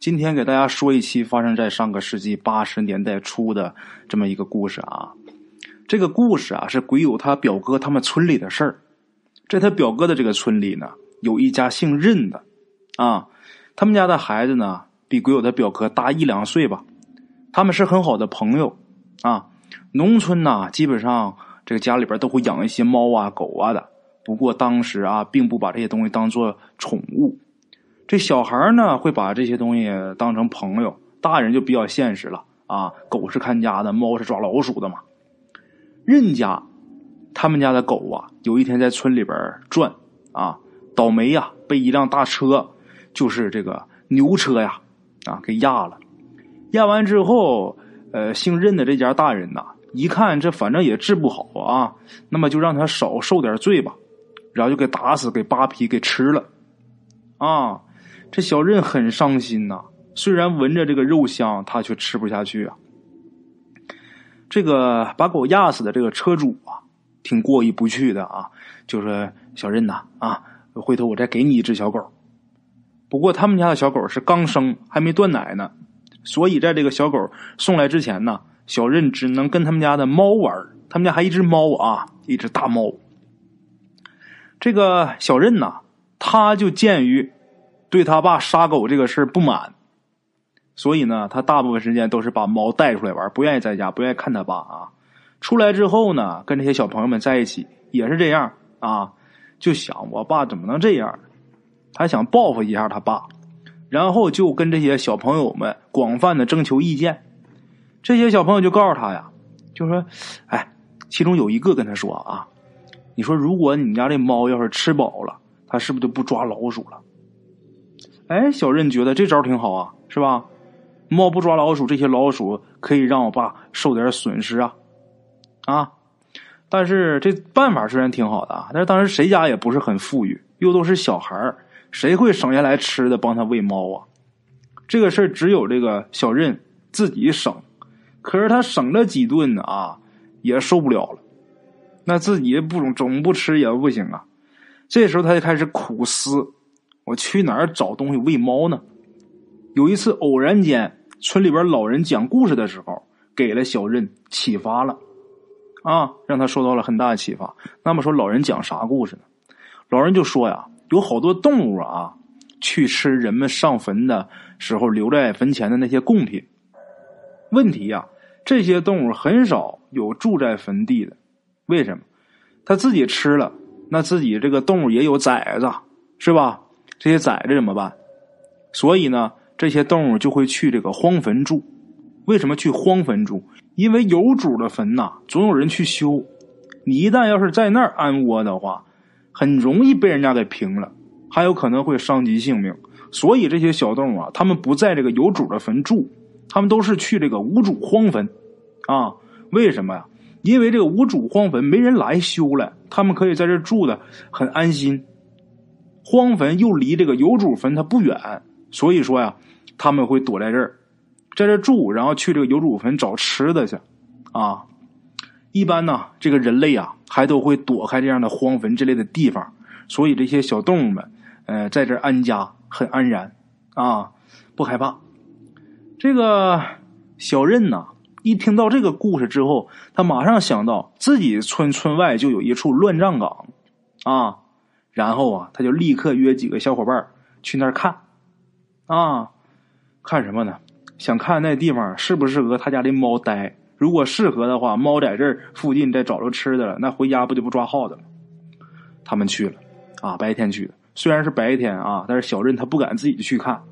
今天给大家说一期发生在上个世纪八十年代初的这么一个故事啊。这个故事啊是鬼友他表哥他们村里的事儿。在他表哥的这个村里呢，有一家姓任的啊，他们家的孩子呢比鬼友的表哥大一两岁吧。他们是很好的朋友啊。农村呐，基本上这个家里边都会养一些猫啊、狗啊的。不过当时啊，并不把这些东西当做宠物。这小孩呢，会把这些东西当成朋友；大人就比较现实了啊。狗是看家的，猫是抓老鼠的嘛。任家他们家的狗啊，有一天在村里边转啊，倒霉呀，被一辆大车，就是这个牛车呀，啊，给压了。压完之后，呃，姓任的这家大人呐，一看这反正也治不好啊，那么就让他少受点罪吧，然后就给打死，给扒皮，给吃了啊。这小任很伤心呐，虽然闻着这个肉香，他却吃不下去啊。这个把狗压死的这个车主啊，挺过意不去的啊，就说：“小任呐，啊，回头我再给你一只小狗。不过他们家的小狗是刚生，还没断奶呢，所以在这个小狗送来之前呢，小任只能跟他们家的猫玩。他们家还一只猫啊，一只大猫。这个小任呐，他就鉴于。”对他爸杀狗这个事不满，所以呢，他大部分时间都是把猫带出来玩，不愿意在家，不愿意看他爸啊。出来之后呢，跟这些小朋友们在一起也是这样啊，就想我爸怎么能这样？他想报复一下他爸，然后就跟这些小朋友们广泛的征求意见。这些小朋友就告诉他呀，就说：“哎，其中有一个跟他说啊，你说如果你家这猫要是吃饱了，它是不是就不抓老鼠了？”哎，小任觉得这招挺好啊，是吧？猫不抓老鼠，这些老鼠可以让我爸受点损失啊，啊！但是这办法虽然挺好的啊，但是当时谁家也不是很富裕，又都是小孩谁会省下来吃的帮他喂猫啊？这个事儿只有这个小任自己省，可是他省了几顿啊，也受不了了。那自己不总不吃也不行啊。这时候他就开始苦思。我去哪儿找东西喂猫呢？有一次偶然间，村里边老人讲故事的时候，给了小任启发了，啊，让他受到了很大的启发。那么说，老人讲啥故事呢？老人就说呀，有好多动物啊，去吃人们上坟的时候留在坟前的那些贡品。问题呀，这些动物很少有住在坟地的，为什么？他自己吃了，那自己这个动物也有崽子，是吧？这些崽子怎么办？所以呢，这些动物就会去这个荒坟住。为什么去荒坟住？因为有主的坟呐，总有人去修。你一旦要是在那儿安窝的话，很容易被人家给平了，还有可能会伤及性命。所以这些小动物啊，他们不在这个有主的坟住，他们都是去这个无主荒坟啊。为什么呀？因为这个无主荒坟没人来修了，他们可以在这住的很安心。荒坟又离这个有主坟它不远，所以说呀，他们会躲在这儿，在这住，然后去这个有主坟找吃的去，啊，一般呢，这个人类啊，还都会躲开这样的荒坟之类的地方，所以这些小动物们，呃，在这安家很安然，啊，不害怕。这个小任呐，一听到这个故事之后，他马上想到自己村村外就有一处乱葬岗，啊。然后啊，他就立刻约几个小伙伴去那儿看，啊，看什么呢？想看那地方适不适合他家的猫待。如果适合的话，猫在这儿附近再找着吃的了，那回家不就不抓耗子了？他们去了，啊，白天去的。虽然是白天啊，但是小任他不敢自己去看，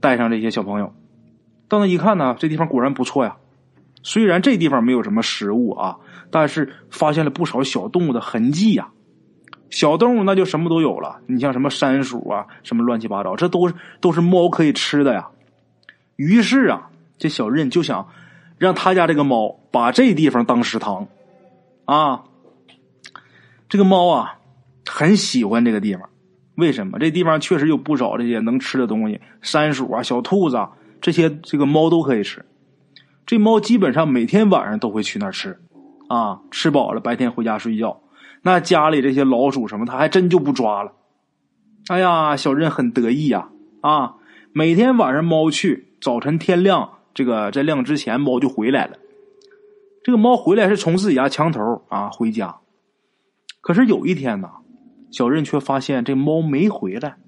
带上这些小朋友，到那一看呢，这地方果然不错呀。虽然这地方没有什么食物啊，但是发现了不少小动物的痕迹呀。小动物那就什么都有了，你像什么山鼠啊，什么乱七八糟，这都是都是猫可以吃的呀。于是啊，这小任就想让他家这个猫把这地方当食堂啊。这个猫啊，很喜欢这个地方，为什么？这地方确实有不少这些能吃的东西，山鼠啊、小兔子啊，这些这个猫都可以吃。这猫基本上每天晚上都会去那儿吃，啊，吃饱了白天回家睡觉。那家里这些老鼠什么，他还真就不抓了。哎呀，小任很得意呀，啊，每天晚上猫去，早晨天亮，这个在亮之前猫就回来了。这个猫回来是从自己家墙头啊回家，可是有一天呢，小任却发现这猫没回来。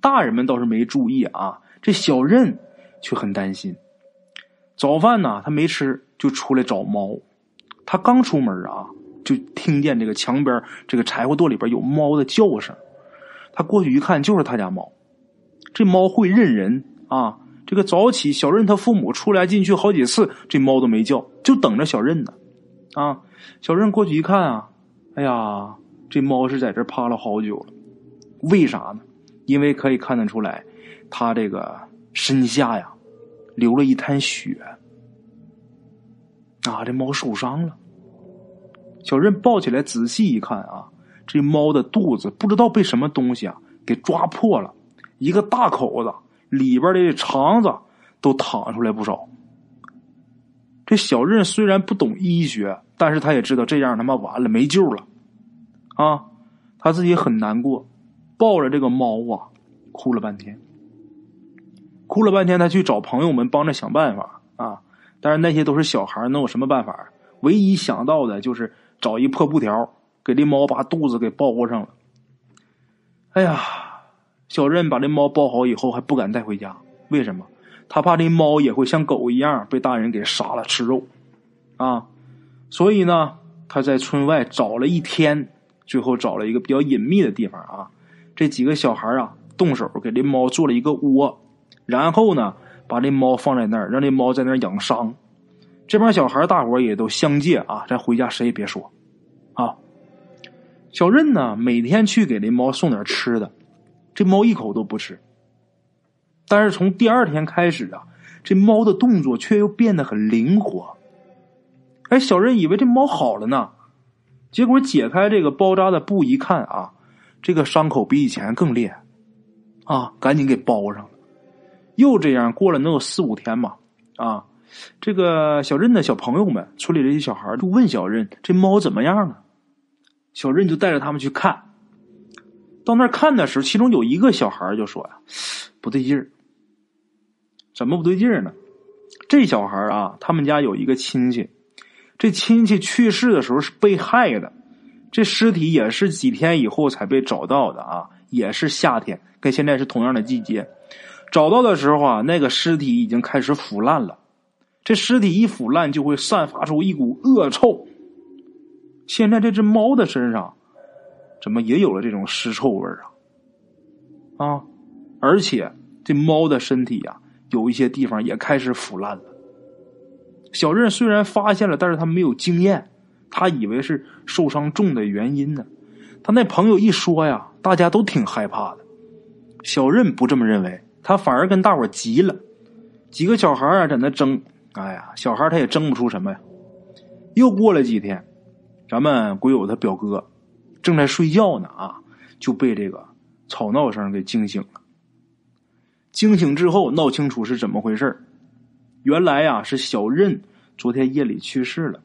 大人们倒是没注意啊，这小任却很担心。早饭呢，他没吃，就出来找猫。他刚出门啊，就听见这个墙边这个柴火垛里边有猫的叫声。他过去一看，就是他家猫。这猫会认人啊。这个早起，小任他父母出来进去好几次，这猫都没叫，就等着小任呢。啊，小任过去一看啊，哎呀，这猫是在这趴了好久了。为啥呢？因为可以看得出来，它这个身下呀，流了一滩血。啊，这猫受伤了。小任抱起来仔细一看啊，这猫的肚子不知道被什么东西啊给抓破了，一个大口子。里边的肠子都淌出来不少。这小任虽然不懂医学，但是他也知道这样他妈完了，没救了，啊，他自己很难过，抱着这个猫啊，哭了半天，哭了半天，他去找朋友们帮着想办法啊，但是那些都是小孩，能有什么办法？唯一想到的就是找一破布条，给这猫把肚子给包上了。哎呀！小任把这猫包好以后，还不敢带回家，为什么？他怕这猫也会像狗一样被大人给杀了吃肉，啊！所以呢，他在村外找了一天，最后找了一个比较隐秘的地方啊。这几个小孩啊，动手给这猫做了一个窝，然后呢，把这猫放在那儿，让这猫在那儿养伤。这帮小孩大伙也都相借啊，咱回家谁也别说啊。小任呢，每天去给这猫送点吃的。这猫一口都不吃，但是从第二天开始啊，这猫的动作却又变得很灵活。哎，小任以为这猫好了呢，结果解开这个包扎的布一看啊，这个伤口比以前更厉害，啊，赶紧给包上了。又这样过了能有四五天吧，啊，这个小任的小朋友们，村里这些小孩就问小任这猫怎么样了，小任就带着他们去看。到那儿看的时候，其中有一个小孩就说呀：“不对劲儿，怎么不对劲儿呢？这小孩啊，他们家有一个亲戚，这亲戚去世的时候是被害的，这尸体也是几天以后才被找到的啊，也是夏天，跟现在是同样的季节。找到的时候啊，那个尸体已经开始腐烂了，这尸体一腐烂就会散发出一股恶臭。现在这只猫的身上。”怎么也有了这种尸臭味啊？啊！而且这猫的身体呀，有一些地方也开始腐烂了。小任虽然发现了，但是他没有经验，他以为是受伤重的原因呢。他那朋友一说呀，大家都挺害怕的。小任不这么认为，他反而跟大伙急了。几个小孩啊，在那争，哎呀，小孩他也争不出什么呀。又过了几天，咱们鬼友他表哥。正在睡觉呢啊，就被这个吵闹声给惊醒了。惊醒之后，闹清楚是怎么回事原来呀，是小任昨天夜里去世了。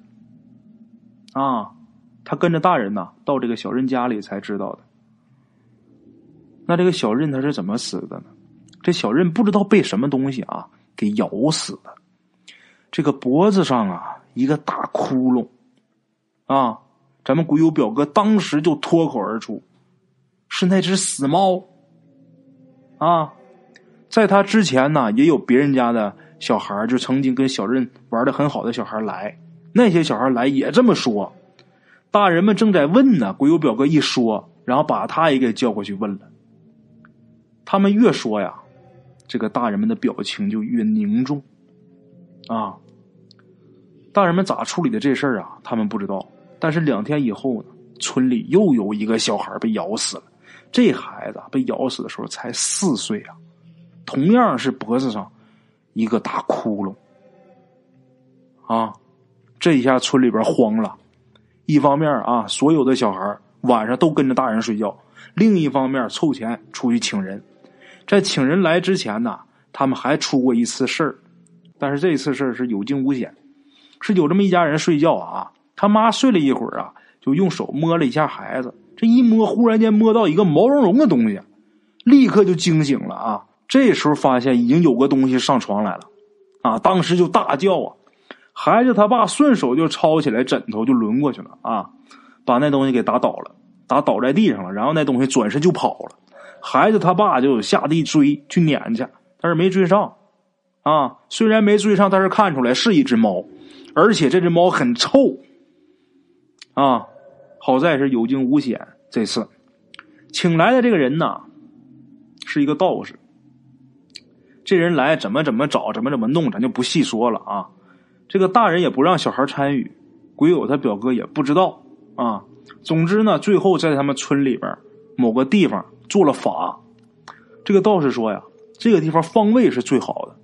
啊，他跟着大人呐到这个小任家里才知道的。那这个小任他是怎么死的呢？这小任不知道被什么东西啊给咬死的，这个脖子上啊一个大窟窿，啊。咱们鬼友表哥当时就脱口而出：“是那只死猫。”啊，在他之前呢，也有别人家的小孩就曾经跟小任玩的很好的小孩来，那些小孩来也这么说。大人们正在问呢，鬼友表哥一说，然后把他也给叫过去问了。他们越说呀，这个大人们的表情就越凝重。啊，大人们咋处理的这事儿啊？他们不知道。但是两天以后呢，村里又有一个小孩被咬死了。这孩子被咬死的时候才四岁啊，同样是脖子上一个大窟窿。啊，这一下村里边慌了。一方面啊，所有的小孩晚上都跟着大人睡觉；另一方面，凑钱出去请人。在请人来之前呢，他们还出过一次事儿，但是这次事儿是有惊无险，是有这么一家人睡觉啊。他妈睡了一会儿啊，就用手摸了一下孩子。这一摸，忽然间摸到一个毛茸茸的东西，立刻就惊醒了啊！这时候发现已经有个东西上床来了，啊，当时就大叫啊！孩子他爸顺手就抄起来枕头就抡过去了啊，把那东西给打倒了，打倒在地上了，然后那东西转身就跑了。孩子他爸就下地追去撵去，但是没追上，啊，虽然没追上，但是看出来是一只猫，而且这只猫很臭，啊，好在是有惊无险。这次请来的这个人呢，是一个道士。这人来怎么怎么找，怎么怎么弄，咱就不细说了啊。这个大人也不让小孩参与，鬼友他表哥也不知道啊。总之呢，最后在他们村里边某个地方。做了法，这个道士说呀，这个地方方位是最好的。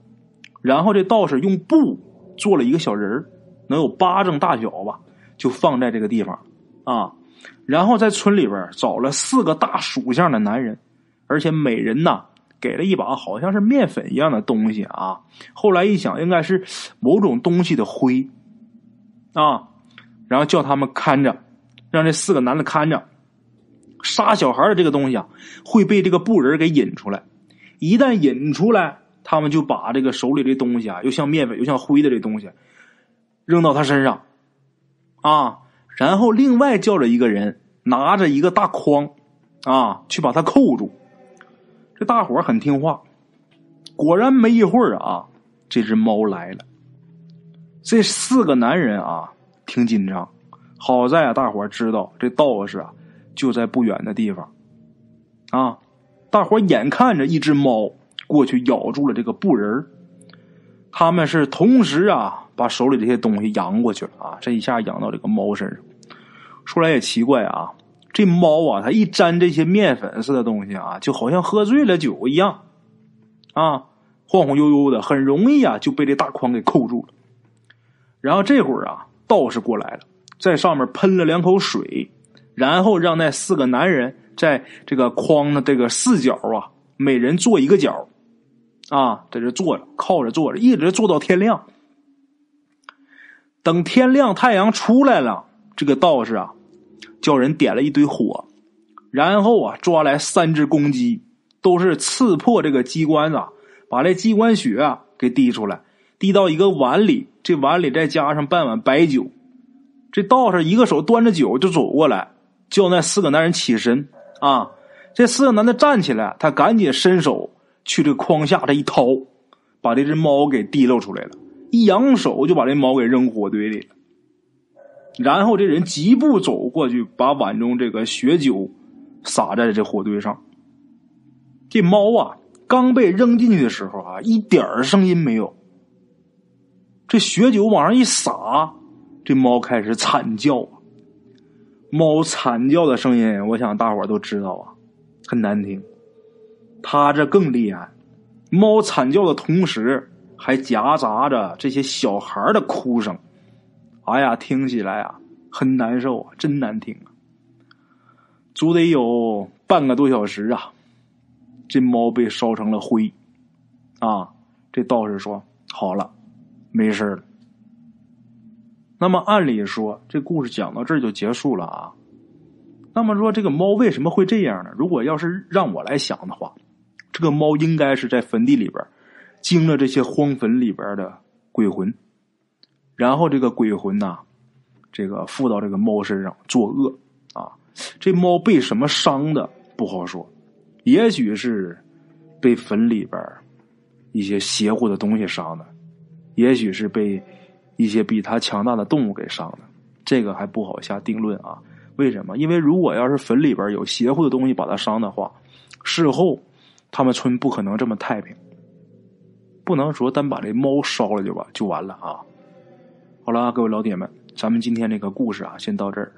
然后这道士用布做了一个小人能有巴掌大小吧，就放在这个地方啊。然后在村里边找了四个大属相的男人，而且每人呐给了一把好像是面粉一样的东西啊。后来一想，应该是某种东西的灰啊。然后叫他们看着，让这四个男的看着。杀小孩的这个东西啊，会被这个布人给引出来。一旦引出来，他们就把这个手里的东西啊，又像面粉又像灰的这东西，扔到他身上，啊，然后另外叫着一个人拿着一个大筐，啊，去把他扣住。这大伙很听话，果然没一会儿啊，这只猫来了。这四个男人啊，挺紧张。好在啊，大伙知道这道士啊。就在不远的地方，啊！大伙眼看着一只猫过去咬住了这个布人他们是同时啊把手里这些东西扬过去了啊！这一下扬到这个猫身上。说来也奇怪啊，这猫啊，它一沾这些面粉似的东西啊，就好像喝醉了酒一样，啊，晃晃悠悠的，很容易啊就被这大筐给扣住了。然后这会儿啊，道士过来了，在上面喷了两口水。然后让那四个男人在这个筐的这个四角啊，每人坐一个角，啊，在这坐着，靠着坐着，一直坐到天亮。等天亮，太阳出来了，这个道士啊，叫人点了一堆火，然后啊，抓来三只公鸡，都是刺破这个鸡冠子，把这鸡冠血啊给滴出来，滴到一个碗里，这碗里再加上半碗白酒，这道士一个手端着酒就走过来。叫那四个男人起身啊！这四个男的站起来，他赶紧伸手去这筐下这一掏，把这只猫给提溜出来了。一扬手就把这猫给扔火堆里了。然后这人疾步走过去，把碗中这个血酒洒在这火堆上。这猫啊，刚被扔进去的时候啊，一点声音没有。这血酒往上一洒，这猫开始惨叫啊。猫惨叫的声音，我想大伙都知道啊，很难听。他这更厉害，猫惨叫的同时还夹杂着这些小孩的哭声。哎呀，听起来啊很难受啊，真难听啊！足得有半个多小时啊，这猫被烧成了灰啊。这道士说：“好了，没事了。”那么按理说，这故事讲到这儿就结束了啊。那么说，这个猫为什么会这样呢？如果要是让我来想的话，这个猫应该是在坟地里边惊了这些荒坟里边的鬼魂，然后这个鬼魂呐，这个附到这个猫身上作恶啊。这猫被什么伤的不好说，也许是被坟里边一些邪乎的东西伤的，也许是被。一些比它强大的动物给伤的，这个还不好下定论啊？为什么？因为如果要是坟里边有邪乎的东西把它伤的话，事后他们村不可能这么太平，不能说单把这猫烧了就完就完了啊！好了，各位老铁们，咱们今天这个故事啊，先到这儿。